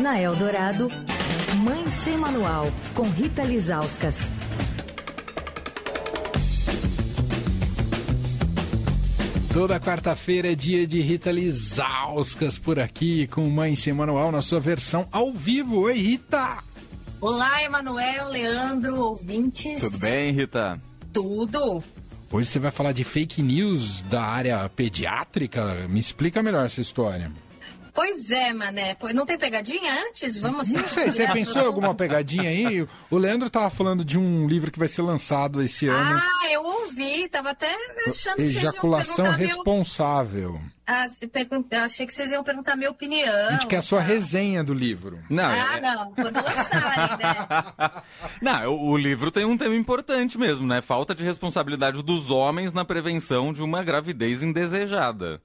Na Eldorado, Mãe Sem Manual, com Rita Lizauskas. Toda quarta-feira é dia de Rita Lizauskas por aqui, com Mãe Sem Manual na sua versão ao vivo. Oi, Rita! Olá, Emanuel, Leandro, ouvintes. Tudo bem, Rita? Tudo. Hoje você vai falar de fake news da área pediátrica. Me explica melhor essa história. Pois é, mané. Não tem pegadinha antes? Vamos Não sei, você pensou em alguma pegadinha aí? O Leandro tava falando de um livro que vai ser lançado esse ano. Ah, eu ouvi, tava até achando que Ejaculação responsável. Meu... Ah, eu achei que vocês iam perguntar a minha opinião. A gente quer a sua tá. resenha do livro. Não, ah, é... não, quando lançarem, né? não, o, o livro tem um tema importante mesmo, né? Falta de responsabilidade dos homens na prevenção de uma gravidez indesejada.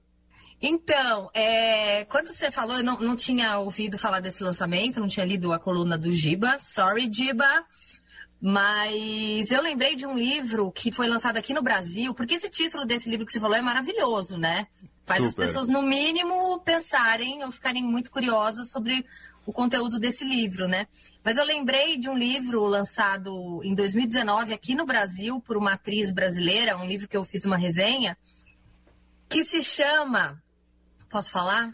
Então, é, quando você falou, eu não, não tinha ouvido falar desse lançamento, não tinha lido a coluna do Giba. Sorry, Giba. Mas eu lembrei de um livro que foi lançado aqui no Brasil, porque esse título desse livro que você falou é maravilhoso, né? Faz Super. as pessoas, no mínimo, pensarem ou ficarem muito curiosas sobre o conteúdo desse livro, né? Mas eu lembrei de um livro lançado em 2019 aqui no Brasil por uma atriz brasileira, um livro que eu fiz uma resenha, que se chama Posso falar?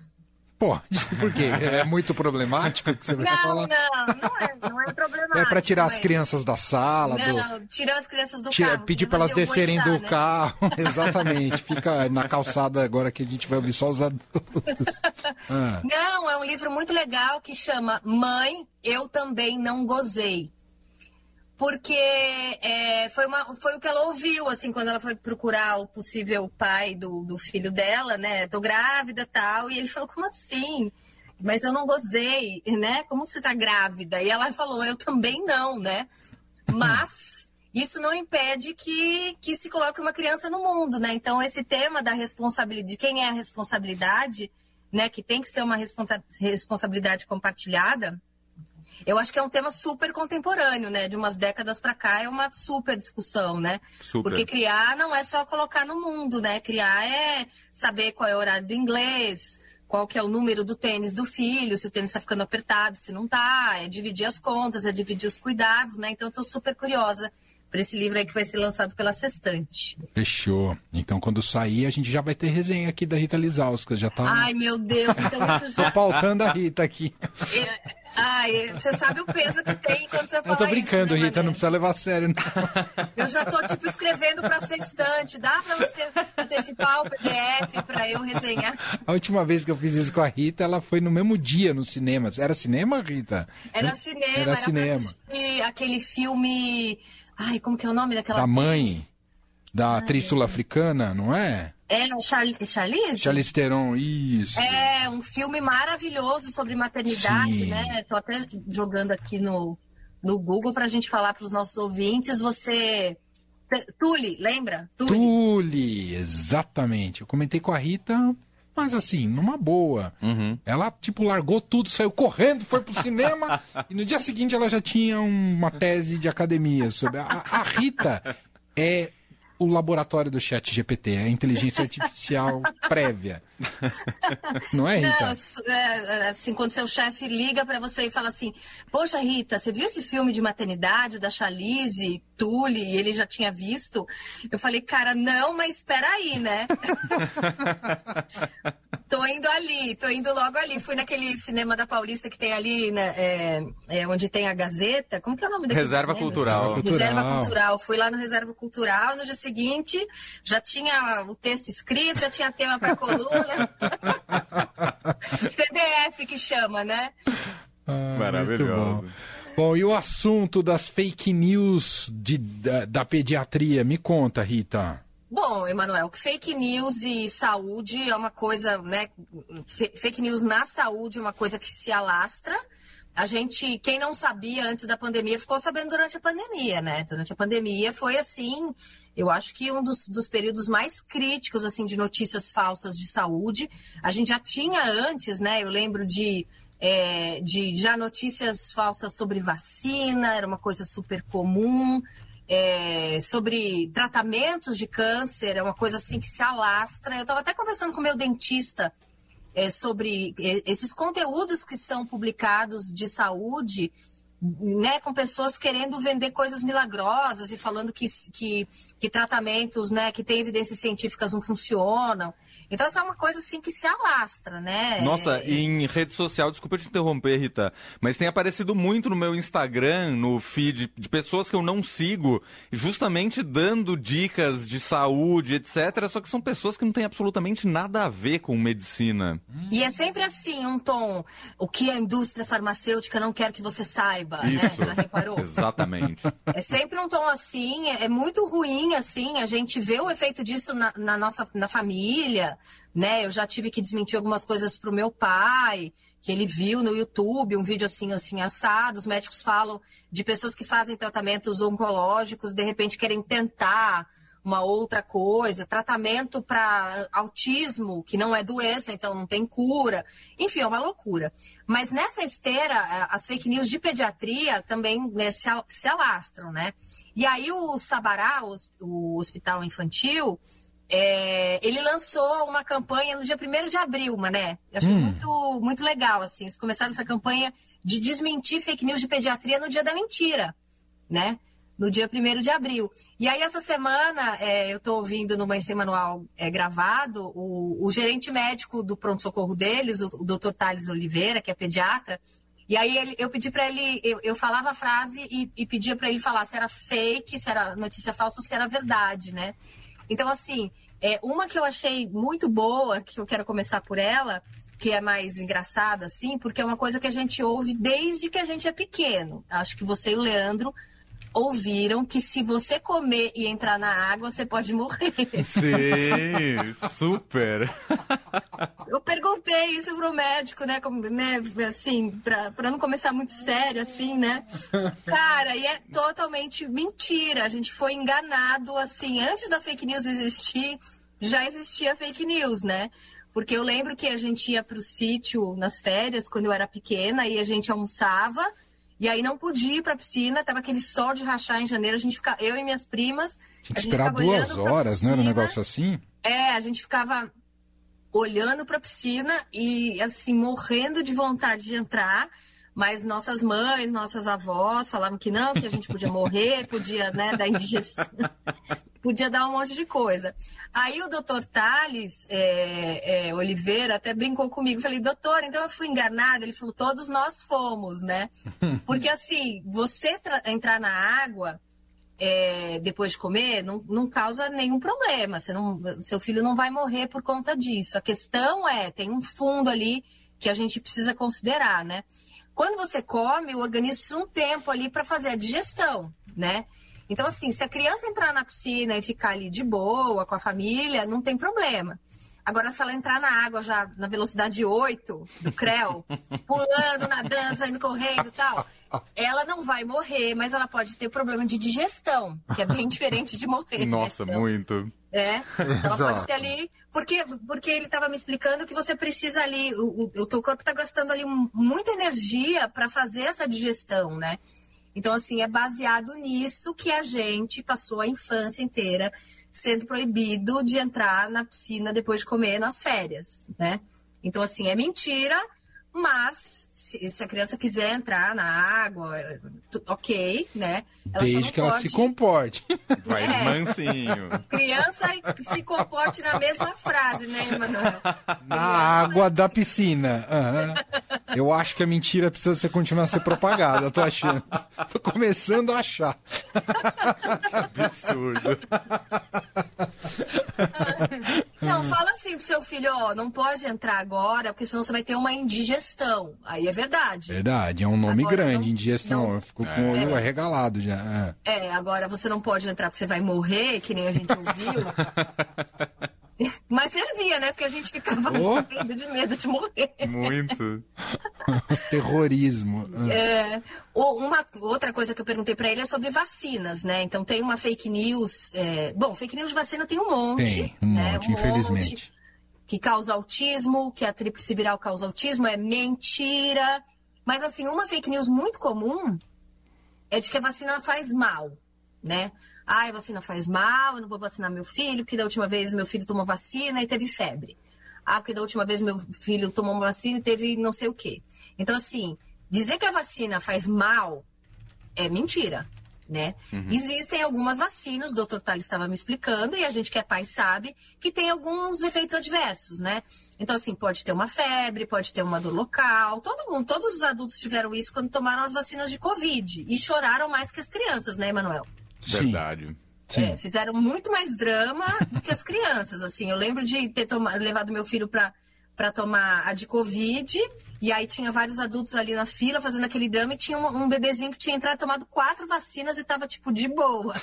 Pode, por quê? É muito problemático que você vai não, falar? Não, não é, não é problemático. É para tirar as crianças da sala? Não, do... tirar as crianças do Tira, carro. Pedir para elas descerem do né? carro, exatamente. Fica na calçada agora que a gente vai ouvir só os adultos. Ah. Não, é um livro muito legal que chama Mãe, Eu Também Não Gozei porque é, foi, uma, foi o que ela ouviu, assim, quando ela foi procurar o possível pai do, do filho dela, né? Tô grávida tal. E ele falou, como assim? Mas eu não gozei, né? Como você tá grávida? E ela falou, eu também não, né? Mas isso não impede que, que se coloque uma criança no mundo, né? Então, esse tema da responsabilidade, de quem é a responsabilidade, né? Que tem que ser uma responsa responsabilidade compartilhada eu acho que é um tema super contemporâneo, né? De umas décadas para cá é uma super discussão, né? Super. Porque criar não é só colocar no mundo, né? Criar é saber qual é o horário do inglês, qual que é o número do tênis do filho, se o tênis está ficando apertado, se não está, é dividir as contas, é dividir os cuidados, né? Então eu tô super curiosa para esse livro aí que vai ser lançado pela Sextante. Fechou. Então, quando sair, a gente já vai ter resenha aqui da Rita Lizauskas. Já tá. Ai, meu Deus, então isso já. Tô pautando a Rita aqui. É, ai, você sabe o peso que tem quando você fala Eu tô brincando, isso, né, Rita, não precisa levar a sério, não. Eu já tô, tipo, escrevendo pra Sextante. Dá pra você antecipar o PDF pra eu resenhar? A última vez que eu fiz isso com a Rita, ela foi no mesmo dia no cinema. Era cinema, Rita? Era cinema. Era, era cinema. aquele filme Ai, como que é o nome daquela Da mãe, da Ai, atriz sul-africana, não é? É, Charlize? Charlize Theron, isso. É, um filme maravilhoso sobre maternidade, Sim. né? Tô até jogando aqui no, no Google pra gente falar pros nossos ouvintes. Você... Tule, lembra? Tule. Tule, exatamente. Eu comentei com a Rita mas assim, numa boa. Uhum. Ela, tipo, largou tudo, saiu correndo, foi pro cinema e no dia seguinte ela já tinha uma tese de academia sobre. A, a Rita é o laboratório do chat GPT, é a inteligência artificial prévia. Não é, Rita? Não, é, é, assim, quando seu chefe liga para você e fala assim, poxa, Rita, você viu esse filme de maternidade da Chalice, Tully, e ele já tinha visto? Eu falei, cara, não, mas espera aí, né? tô indo ali, tô indo logo ali. Fui naquele cinema da Paulista que tem ali, né, é, é, onde tem a Gazeta. Como que é o nome daquele Reserva cinema? Cultural. Reserva Cultural. Fui lá no Reserva Cultural, no dia seguinte já tinha o texto escrito, já tinha tema para coluna. CDF que chama, né? Ah, Maravilhoso. Bom. bom. e o assunto das fake news de, da, da pediatria? Me conta, Rita. Bom, Emanuel, fake news e saúde é uma coisa, né? Fake news na saúde é uma coisa que se alastra. A gente, quem não sabia antes da pandemia, ficou sabendo durante a pandemia, né? Durante a pandemia foi assim, eu acho que um dos, dos períodos mais críticos, assim, de notícias falsas de saúde. A gente já tinha antes, né? Eu lembro de é, de já notícias falsas sobre vacina, era uma coisa super comum é, sobre tratamentos de câncer, é uma coisa assim que se alastra. Eu estava até conversando com meu dentista é, sobre é, esses conteúdos que são publicados de saúde, né, com pessoas querendo vender coisas milagrosas e falando que, que, que tratamentos né, que têm evidências científicas não funcionam. Então, isso é uma coisa assim que se alastra, né? Nossa, é... em rede social, desculpa te interromper, Rita, mas tem aparecido muito no meu Instagram, no feed, de pessoas que eu não sigo, justamente dando dicas de saúde, etc. Só que são pessoas que não têm absolutamente nada a ver com medicina. E é sempre assim, um tom, o que a indústria farmacêutica não quer que você saiba, né? Isso. né? Já reparou? Exatamente. É sempre um tom assim, é muito ruim, assim, a gente vê o efeito disso na, na nossa na família, né? Eu já tive que desmentir algumas coisas para o meu pai, que ele viu no YouTube um vídeo assim, assim, assado. Os médicos falam de pessoas que fazem tratamentos oncológicos, de repente querem tentar uma outra coisa, tratamento para autismo, que não é doença, então não tem cura. Enfim, é uma loucura. Mas nessa esteira, as fake news de pediatria também né, se, alastram, né? E aí o Sabará, o Hospital Infantil, é, ele lançou uma campanha no dia 1 de abril, Mané. Eu achei hum. muito, muito legal, assim. Eles começaram essa campanha de desmentir fake news de pediatria no dia da mentira, né? No dia 1 de abril. E aí, essa semana, é, eu estou ouvindo no Mãe Sem Manual é, gravado, o, o, gerente médico do pronto-socorro deles, o, o Dr. Thales Oliveira, que é pediatra, e aí ele, eu pedi para ele, eu, eu, falava a frase e, e pedia para ele falar se era fake, se era notícia falsa ou se era verdade, né? Então, assim, é, uma que eu achei muito boa, que eu quero começar por ela, que é mais engraçada, assim, porque é uma coisa que a gente ouve desde que a gente é pequeno. Acho que você e o Leandro ouviram que se você comer e entrar na água, você pode morrer. Sim, super. Eu perguntei isso pro médico, né, como, né assim, para não começar muito sério, assim, né? Cara, e é totalmente mentira. A gente foi enganado, assim, antes da fake news existir, já existia fake news, né? Porque eu lembro que a gente ia pro sítio nas férias, quando eu era pequena, e a gente almoçava e aí não podia ir pra piscina, tava aquele sol de rachar em janeiro, a gente ficava, eu e minhas primas. Tinha que esperar duas horas, não era um negócio assim? É, a gente ficava olhando pra piscina e assim, morrendo de vontade de entrar. Mas nossas mães, nossas avós falavam que não, que a gente podia morrer, podia, né, dar indigestão, podia dar um monte de coisa. Aí o doutor Thales é, é, Oliveira até brincou comigo. Falei, doutor, então eu fui enganada. Ele falou, todos nós fomos, né? Porque assim, você entrar na água é, depois de comer não, não causa nenhum problema. Você não, seu filho não vai morrer por conta disso. A questão é, tem um fundo ali que a gente precisa considerar, né? Quando você come, o organismo precisa um tempo ali para fazer a digestão, né? Então, assim, se a criança entrar na piscina e ficar ali de boa com a família, não tem problema. Agora, se ela entrar na água já na velocidade 8 do CREL, pulando, nadando, saindo correndo e tal, ela não vai morrer, mas ela pode ter problema de digestão, que é bem diferente de morrer. Né? Nossa, né? então, muito. É, ela pode ter ali. Porque, porque ele estava me explicando que você precisa ali, o, o, o teu corpo está gastando ali muita energia para fazer essa digestão, né? Então, assim, é baseado nisso que a gente passou a infância inteira sendo proibido de entrar na piscina depois de comer nas férias, né? Então, assim, é mentira, mas se, se, a criança quiser entrar na água, ok, né? Ela Desde que ela se comporte. Vai é. mansinho. Criança se comporte na mesma frase, né, Emanuel? Na água da piscina. Uhum. Eu acho que a mentira precisa ser, continuar a ser propagada, tô achando. Tô começando a achar. Que absurdo. Não, fala assim pro seu filho, ó, não pode entrar agora, porque senão você vai ter uma indigestão. Aí é verdade. Verdade, é um nome agora, grande, não, indigestão. Não, Ficou com o olho é. arregalado já. É. é, agora você não pode entrar porque você vai morrer, que nem a gente ouviu. Mas servia, né? Porque a gente ficava oh. morrendo de medo de morrer. Muito. Terrorismo. É, uma outra coisa que eu perguntei para ele é sobre vacinas, né? Então tem uma fake news. É... Bom, fake news de vacina tem um monte. Tem, um né? monte, um infelizmente. Monte que causa autismo, que a tríplice viral causa autismo, é mentira. Mas assim, uma fake news muito comum é de que a vacina faz mal, né? Ah, a vacina faz mal, eu não vou vacinar meu filho, porque da última vez meu filho tomou vacina e teve febre. Ah, porque da última vez meu filho tomou uma vacina e teve não sei o quê. Então, assim, dizer que a vacina faz mal é mentira né? Uhum. Existem algumas vacinas, o doutor Tales estava me explicando, e a gente que é pai sabe que tem alguns efeitos adversos, né? Então, assim, pode ter uma febre, pode ter uma dor local. Todo mundo, todos os adultos tiveram isso quando tomaram as vacinas de Covid. E choraram mais que as crianças, né, Emanuel? Verdade. É, fizeram muito mais drama do que as crianças, assim. Eu lembro de ter tomado, levado meu filho para tomar a de Covid e aí tinha vários adultos ali na fila fazendo aquele drama e tinha um, um bebezinho que tinha entrado tomado quatro vacinas e tava, tipo, de boa.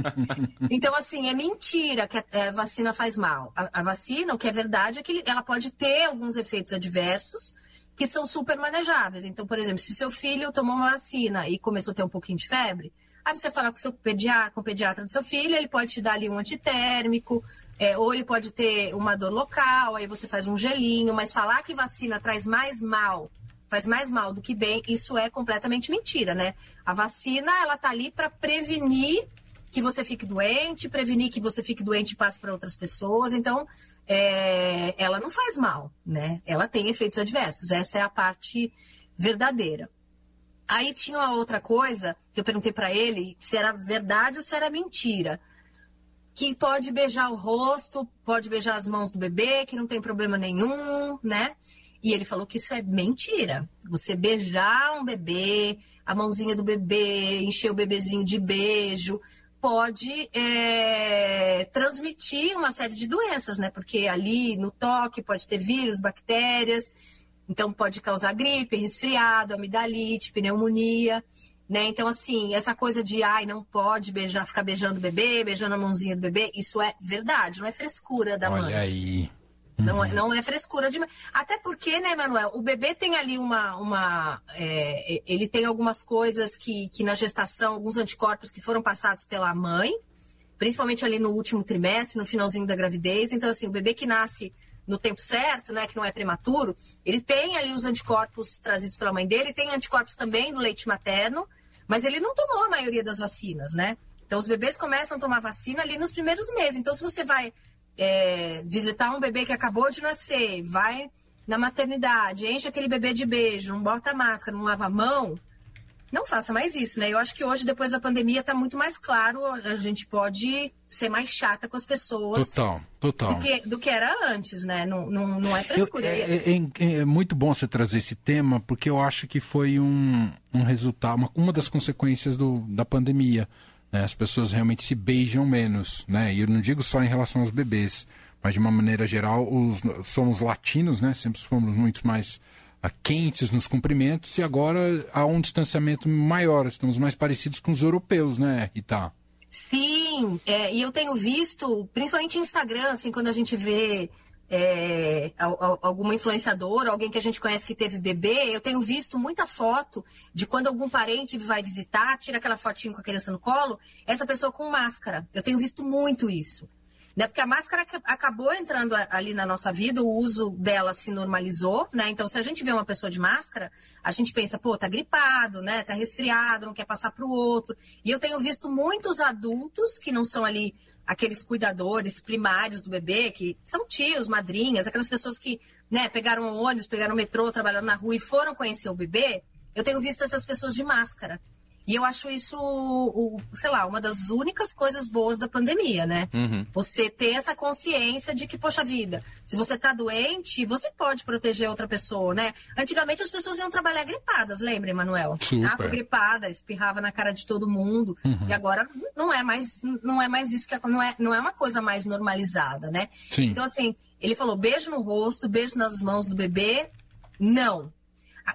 então, assim, é mentira que a, a vacina faz mal. A, a, vacina, o que é verdade, é que ela pode ter alguns efeitos adversos que são super manejáveis. Então, por exemplo, se seu filho tomou uma vacina e começou a ter um pouquinho de febre, aí você fala com, seu pediatra, com o pediatra do seu filho, ele pode te dar ali um antitérmico, é, ou ele pode ter uma dor local, aí você faz um gelinho, mas falar que vacina traz mais mal, faz mais mal do que bem, isso é completamente mentira, né? A vacina, ela tá ali para prevenir que você fique doente, prevenir que você fique doente e passe para outras pessoas. Então, é, ela não faz mal, né? Ela tem efeitos adversos. Essa é a parte verdadeira. Aí tinha uma outra coisa que eu perguntei para ele se era verdade ou se era mentira que pode beijar o rosto, pode beijar as mãos do bebê, que não tem problema nenhum, né? E ele falou que isso é mentira. Você beijar um bebê, a mãozinha do bebê, encher o bebezinho de beijo, pode é, transmitir uma série de doenças, né? Porque ali no toque pode ter vírus, bactérias, então pode causar gripe, resfriado, amidalite, pneumonia. Né? Então, assim, essa coisa de ai, não pode beijar, ficar beijando o bebê, beijando a mãozinha do bebê, isso é verdade, não é frescura da Olha mãe. Olha aí. Não, é, não é frescura de. Até porque, né, Manuel, o bebê tem ali uma. uma é, ele tem algumas coisas que, que na gestação, alguns anticorpos que foram passados pela mãe, principalmente ali no último trimestre, no finalzinho da gravidez. Então, assim, o bebê que nasce no tempo certo, né, que não é prematuro, ele tem ali os anticorpos trazidos pela mãe dele, tem anticorpos também no leite materno, mas ele não tomou a maioria das vacinas, né? Então, os bebês começam a tomar vacina ali nos primeiros meses. Então, se você vai é, visitar um bebê que acabou de nascer, vai na maternidade, enche aquele bebê de beijo, não bota máscara, não lava a mão, não faça mais isso, né? Eu acho que hoje, depois da pandemia, está muito mais claro, a gente pode ser mais chata com as pessoas. Total, total. Do que, do que era antes, né? Não, não, não é frescura. Eu, é, é, é, muito bom você trazer esse tema, porque eu acho que foi um, um resultado, uma, uma das consequências do, da pandemia. Né? As pessoas realmente se beijam menos, né? E eu não digo só em relação aos bebês, mas de uma maneira geral, os, somos latinos, né? Sempre fomos muito mais quentes nos cumprimentos e agora há um distanciamento maior. Estamos mais parecidos com os europeus, né, Rita? Sim, é, e eu tenho visto, principalmente Instagram, assim, quando a gente vê é, alguma influenciadora, alguém que a gente conhece que teve bebê, eu tenho visto muita foto de quando algum parente vai visitar, tira aquela fotinho com a criança no colo, essa pessoa com máscara. Eu tenho visto muito isso. Né? Porque a máscara acabou entrando ali na nossa vida, o uso dela se normalizou, né? Então, se a gente vê uma pessoa de máscara, a gente pensa, pô, tá gripado, né? Tá resfriado, não quer passar para o outro. E eu tenho visto muitos adultos que não são ali aqueles cuidadores primários do bebê, que são tios, madrinhas, aquelas pessoas que, né, pegaram ônibus, pegaram metrô, trabalhando na rua e foram conhecer o bebê, eu tenho visto essas pessoas de máscara. E eu acho isso, o, sei lá, uma das únicas coisas boas da pandemia, né? Uhum. Você ter essa consciência de que, poxa vida, se você tá doente, você pode proteger outra pessoa, né? Antigamente as pessoas iam trabalhar gripadas, lembra, Emanuel? Super. Ah, gripada, espirrava na cara de todo mundo. Uhum. E agora não é mais, não é mais isso que não é, não é uma coisa mais normalizada, né? Sim. Então, assim, ele falou beijo no rosto, beijo nas mãos do bebê. Não,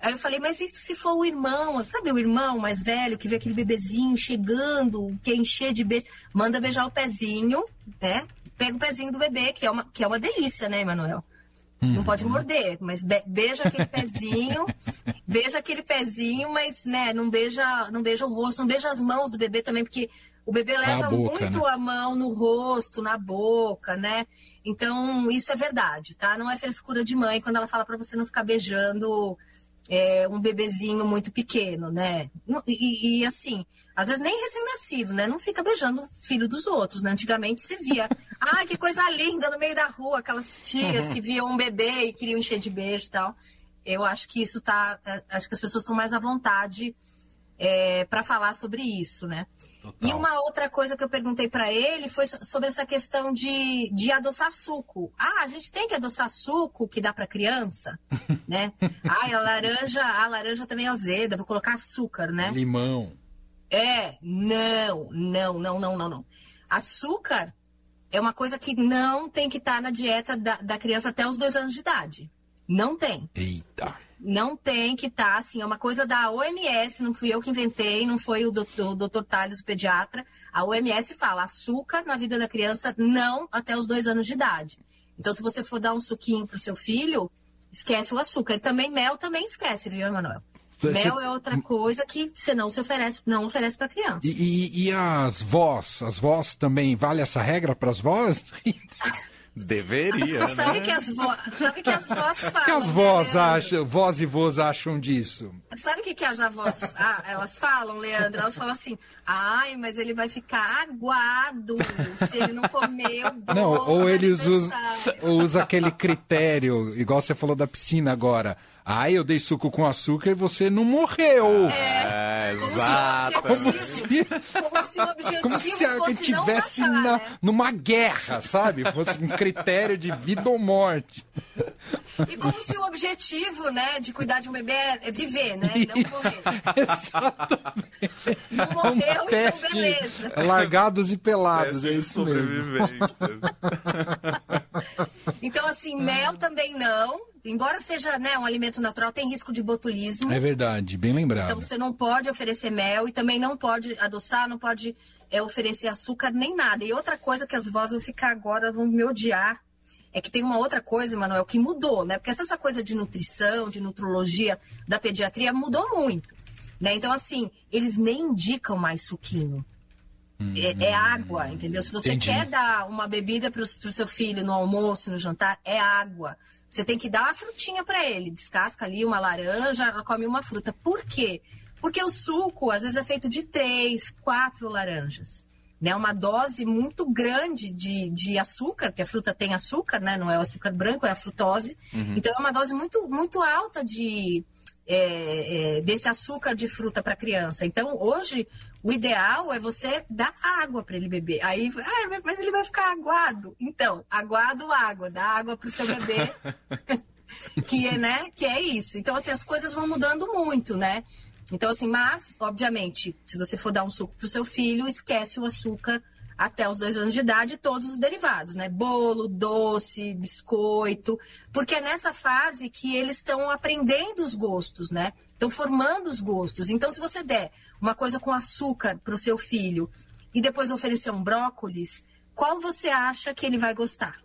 Aí eu falei, mas e se for o irmão? Sabe o irmão mais velho que vê aquele bebezinho chegando, quer encher de beijo? Manda beijar o pezinho, né? Pega o pezinho do bebê, que é uma, que é uma delícia, né, Emanuel? Hum. Não pode morder, mas be beija aquele pezinho, beija aquele pezinho, mas né, não beija, não beija o rosto, não beija as mãos do bebê também, porque o bebê leva boca, muito né? a mão no rosto, na boca, né? Então, isso é verdade, tá? Não é frescura de mãe quando ela fala para você não ficar beijando é, um bebezinho muito pequeno, né? E, e, assim, às vezes nem recém-nascido, né? Não fica beijando o filho dos outros, né? Antigamente se via, ai, que coisa linda no meio da rua, aquelas tias que viam um bebê e queriam encher de beijo e tal. Eu acho que isso tá. É, acho que as pessoas estão mais à vontade é, para falar sobre isso, né? Total. E uma outra coisa que eu perguntei para ele foi sobre essa questão de, de adoçar suco. Ah, a gente tem que adoçar suco que dá para criança, né? Ah, a laranja, a laranja também é azeda, vou colocar açúcar, né? Limão. É, não, não, não, não, não, não. Açúcar é uma coisa que não tem que estar tá na dieta da, da criança até os dois anos de idade. Não tem. Eita. Não tem que estar, tá, assim, é uma coisa da OMS, não fui eu que inventei, não foi o doutor, o doutor Tales, o pediatra. A OMS fala, açúcar na vida da criança não até os dois anos de idade. Então, se você for dar um suquinho pro seu filho, esquece o açúcar. E também mel também esquece, viu, Emanuel? Você... Mel é outra coisa que você não se oferece, não oferece para criança. E, e, e, as vós, as vós também vale essa regra para as vós? Deveria, né? Sabe que as, vo... Sabe que as vós falam. O que as vós né, acham, vós e vós acham disso? Sabe o que, que as avós ah, elas falam, Leandro? Elas falam assim, ai, mas ele vai ficar aguado se ele não comer o Não, ou eles usam usa aquele critério, igual você falou da piscina agora. Ai, eu dei suco com açúcar e você não morreu. É, é exato. Como se, como se, o como se alguém tivesse matar, na, né? numa guerra, sabe? Fosse um critério de vida ou morte. E como se o objetivo, né, de cuidar de um bebê é viver, né? Não morrer. Exatamente. Não morreu, então beleza. Largados e pelados, é isso mesmo. Então, assim, mel também não embora seja né, um alimento natural, tem risco de botulismo. É verdade, bem lembrado. Então você não pode oferecer mel e também não pode adoçar, não pode é, oferecer açúcar nem nada. E outra coisa que as vozes vão ficar agora, vão me odiar, é que tem uma outra coisa, Manuel, que mudou, né? Porque essa coisa de nutrição, de nutrologia da pediatria mudou muito. Né? Então, assim, eles nem indicam mais suquinho. É, é, água, entendeu? Se você Entendi. quer dar uma bebida para o seu filho no almoço, no jantar, é água. Você tem que dar uma frutinha para ele. Descasca ali uma laranja, come uma fruta. Por quê? Porque o suco, às vezes, é feito de três, quatro laranjas. Né? Uma dose muito grande de, de açúcar, porque a fruta tem açúcar, né? Não é o açúcar branco, é a frutose. Uhum. Então, é uma dose muito, muito alta de, é, é, desse açúcar de fruta para criança. Então, hoje, o ideal é você dar água para ele beber. Aí, ah, mas ele vai ficar aguado. Então, aguado água, dá água para o seu bebê. que é, né? Que é isso. Então, assim, as coisas vão mudando muito, né? Então, assim, mas, obviamente, se você for dar um suco para o seu filho, esquece o açúcar até os dois anos de idade, todos os derivados, né? Bolo, doce, biscoito, porque é nessa fase que eles estão aprendendo os gostos, né? Estão formando os gostos. Então, se você der uma coisa com açúcar para o seu filho e depois oferecer um brócolis, qual você acha que ele vai gostar?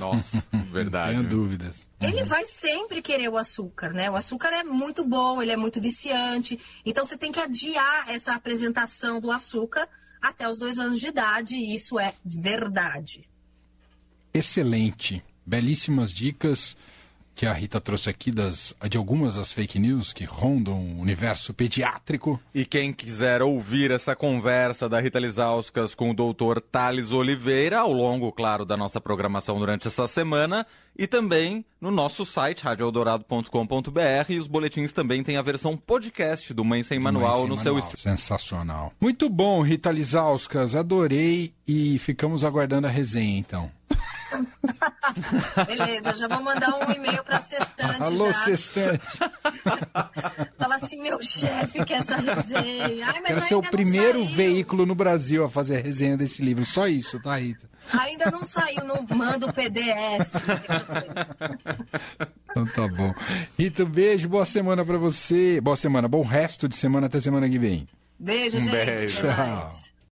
Nossa, verdade. Tenho dúvidas. Ele vai sempre querer o açúcar, né? O açúcar é muito bom, ele é muito viciante. Então você tem que adiar essa apresentação do açúcar até os dois anos de idade, e isso é verdade. Excelente. Belíssimas dicas que a Rita trouxe aqui das, de algumas das fake news que rondam o universo pediátrico. E quem quiser ouvir essa conversa da Rita Lizauskas com o doutor Thales Oliveira, ao longo, claro, da nossa programação durante essa semana, e também no nosso site, radioeldorado.com.br, e os boletins também têm a versão podcast do Mãe Sem Manual Mãe Sem no Manual. seu... Sensacional. Muito bom, Rita Lizauskas, adorei e ficamos aguardando a resenha, então. Beleza, já vou mandar um e-mail para a Sextante. Alô, já. Sextante. Fala assim, meu chefe quer essa resenha. Ai, Quero ser o primeiro veículo no Brasil a fazer a resenha desse livro. Só isso, tá, Rita? Ainda não saiu, não manda o PDF. então tá bom. Rita, um beijo, boa semana para você. Boa semana, bom resto de semana até semana que vem. Beijo, um gente. Beijo. Tchau.